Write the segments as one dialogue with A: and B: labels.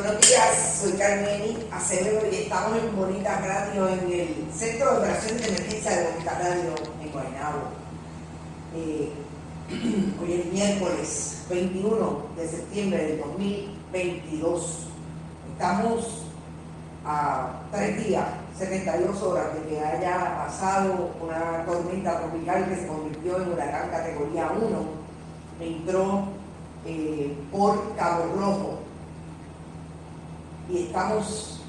A: Buenos días, soy Carmeni Acevedo y estamos en Bonita Radio en el Centro de Operaciones de Emergencia de Bonita Radio en Guaynabo. Eh, hoy es miércoles 21 de septiembre del 2022. Estamos a tres días, 72 horas de que haya pasado una tormenta tropical que se convirtió en huracán categoría 1. Entró eh, por Cabo Rojo y estamos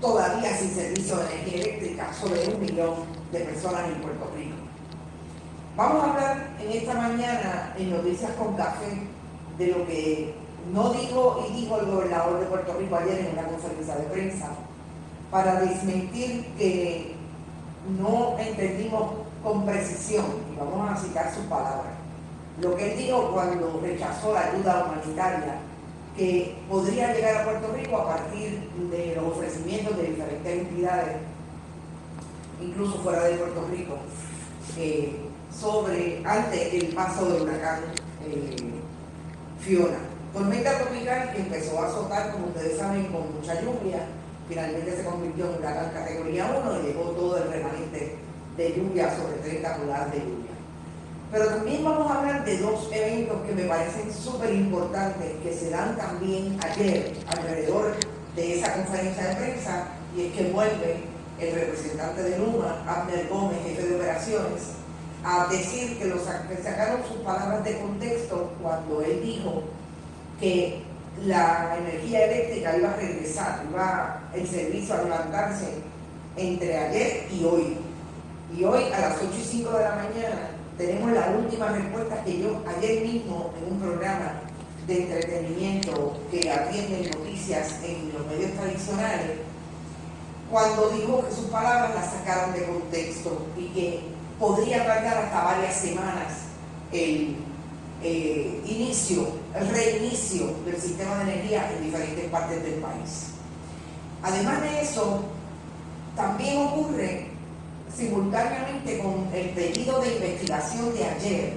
A: todavía sin servicio de energía eléctrica sobre un millón de personas en Puerto Rico. Vamos a hablar en esta mañana en Noticias con Café de lo que no dijo y dijo el gobernador de Puerto Rico ayer en una conferencia de prensa para desmentir que no entendimos con precisión, y vamos a citar sus palabras, lo que él dijo cuando rechazó la ayuda humanitaria que podría llegar a Puerto Rico a partir de los ofrecimientos de diferentes entidades, incluso fuera de Puerto Rico, eh, sobre antes el paso del huracán eh, Fiona. Tormenta tropical empezó a azotar, como ustedes saben, con mucha lluvia, finalmente se convirtió en huracán categoría 1 y llegó todo el remanente de lluvia sobre 30 pulgadas de lluvia. Pero también vamos a hablar de dos eventos que me parecen súper importantes que se dan también ayer alrededor de esa conferencia de prensa y es que vuelve el representante de Luma, Abner Gómez, jefe de operaciones, a decir que, los, que sacaron sus palabras de contexto cuando él dijo que la energía eléctrica iba a regresar, iba el servicio a levantarse entre ayer y hoy. Y hoy a las 8 y 5 de la mañana tenemos la última respuesta que yo ayer mismo en un programa de entretenimiento que atiende noticias en los medios tradicionales, cuando dijo que sus palabras las sacaron de contexto y que podría tardar hasta varias semanas el eh, inicio, el reinicio del sistema de energía en diferentes partes del país. Además de eso, también ocurre simultáneamente con el pedido de investigación de ayer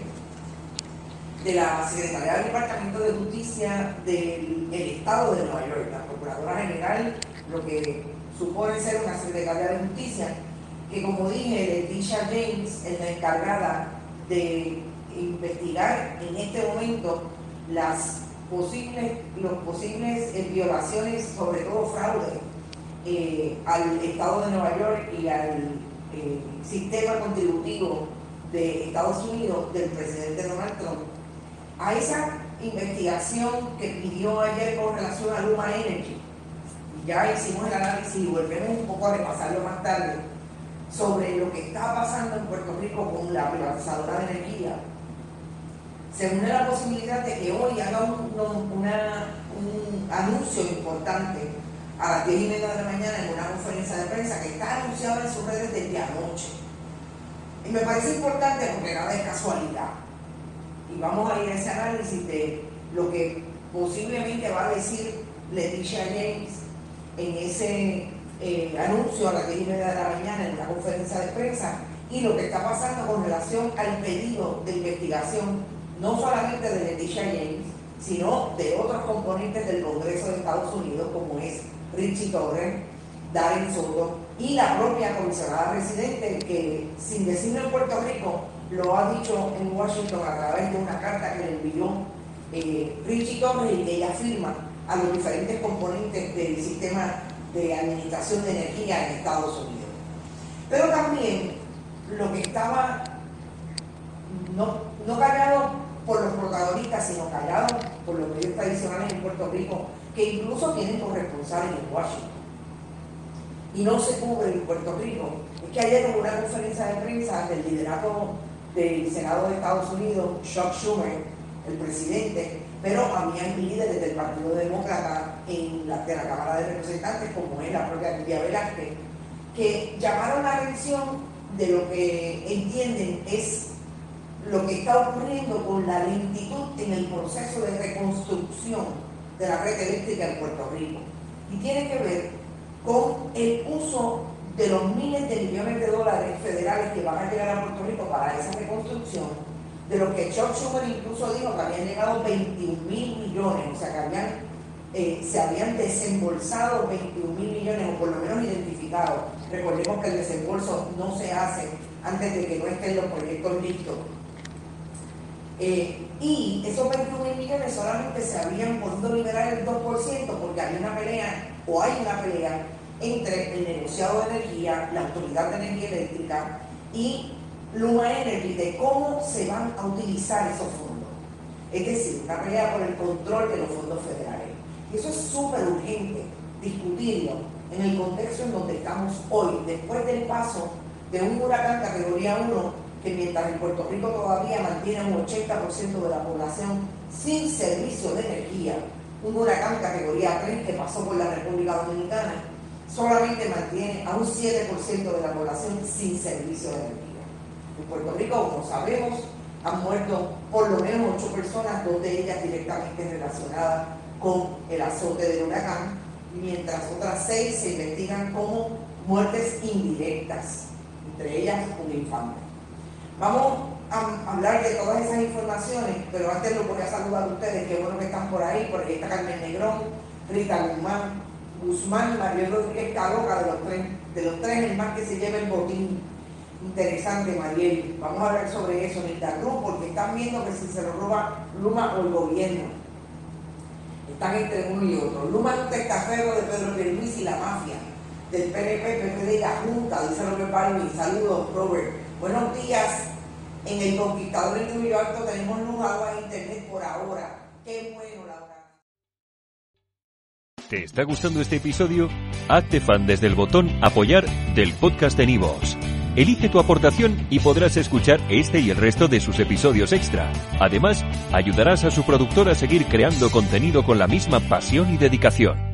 A: de la Secretaría del Departamento de Justicia del Estado de Nueva York, la Procuradora General, lo que supone ser una Secretaría de Justicia, que como dije, Leticia James es la encargada de investigar en este momento las posibles, los posibles eh, violaciones, sobre todo fraude, eh, al Estado de Nueva York y al eh, sistema contributivo de Estados Unidos del presidente Donald Trump, a esa investigación que pidió ayer con relación a Luma Energy, ya hicimos el análisis y volvemos un poco a repasarlo más tarde, sobre lo que está pasando en Puerto Rico con la privatizadora de energía, se une la posibilidad de que hoy haga un, un anuncio importante a las 10 y media de la mañana en una conferencia de prensa que está anunciada en sus redes desde anoche. Y me parece importante porque nada es casualidad. Y vamos a ir a ese análisis de lo que posiblemente va a decir Leticia James en ese eh, anuncio a las 10 y media de la mañana en una conferencia de prensa y lo que está pasando con relación al pedido de investigación, no solamente de Leticia James, sino de otros componentes del Congreso de Estados Unidos, como es Richie Torres, Darren Soto y la propia comisionada residente que sin decirlo en Puerto Rico lo ha dicho en Washington a través de una carta que le envió eh, Richie Torres y que ella firma a los diferentes componentes del sistema de administración de energía en Estados Unidos. Pero también lo que estaba no, no callado por los protagonistas, sino callado por los medios tradicionales en Puerto Rico, que incluso tienen corresponsales en Washington y no se cubre en Puerto Rico. Es que ayer hubo una conferencia de prensa del liderato del Senado de Estados Unidos, Chuck Schumer, el presidente, pero habían líderes del Partido Demócrata en la, de la Cámara de Representantes, como es la propia Lidia Velázquez, que llamaron la atención de lo que entienden es lo que está ocurriendo con la lentitud en el proceso de reconstrucción de la red eléctrica en Puerto Rico. Y tiene que ver con el uso de los miles de millones de dólares federales que van a llegar a Puerto Rico para esa reconstrucción, de lo que Chuck Schumer incluso dijo que habían llegado 21 mil millones, o sea que habían eh, se habían desembolsado 21 mil millones, o por lo menos identificados. Recordemos que el desembolso no se hace antes de que no estén los proyectos listos. Eh, y esos 21 mil millones solamente se habían podido liberar el 2% porque había una pelea, o hay una pelea, entre el negociado de energía, la Autoridad de Energía Eléctrica y Luma Energy de cómo se van a utilizar esos fondos. Es decir, una pelea por el control de los fondos federales. Y eso es súper urgente discutirlo en el contexto en donde estamos hoy, después del paso de un huracán categoría 1 que mientras en Puerto Rico todavía mantiene un 80% de la población sin servicio de energía, un huracán categoría 3 que pasó por la República Dominicana, solamente mantiene a un 7% de la población sin servicio de energía. En Puerto Rico, como sabemos, han muerto por lo menos 8 personas, dos de ellas directamente relacionadas con el azote del huracán, mientras otras 6 se investigan como muertes indirectas, entre ellas un infante. Vamos a hablar de todas esas informaciones, pero antes lo voy a saludar a ustedes, qué bueno que están por ahí, porque está Carmen Negrón, Rita Guzmán, Guzmán y María Rodríguez Caloca, de los tres, de los tres el más que se lleva el botín. Interesante, Mariel. Vamos a hablar sobre eso el Cruz, porque están viendo que si se lo roba Luma o el gobierno. Están entre uno y otro. Luma es un testaferro de Pedro Luis y la mafia, del PNP, PPD y la Junta, dice Robert Palmi. Saludos, Robert. Buenos días. En el Conquistador de New York tenemos luz, agua e internet por ahora. Qué bueno, Laura.
B: ¿Te está gustando este episodio? Hazte fan desde el botón Apoyar del podcast de Nivos. Elige tu aportación y podrás escuchar este y el resto de sus episodios extra. Además, ayudarás a su productor a seguir creando contenido con la misma pasión y dedicación.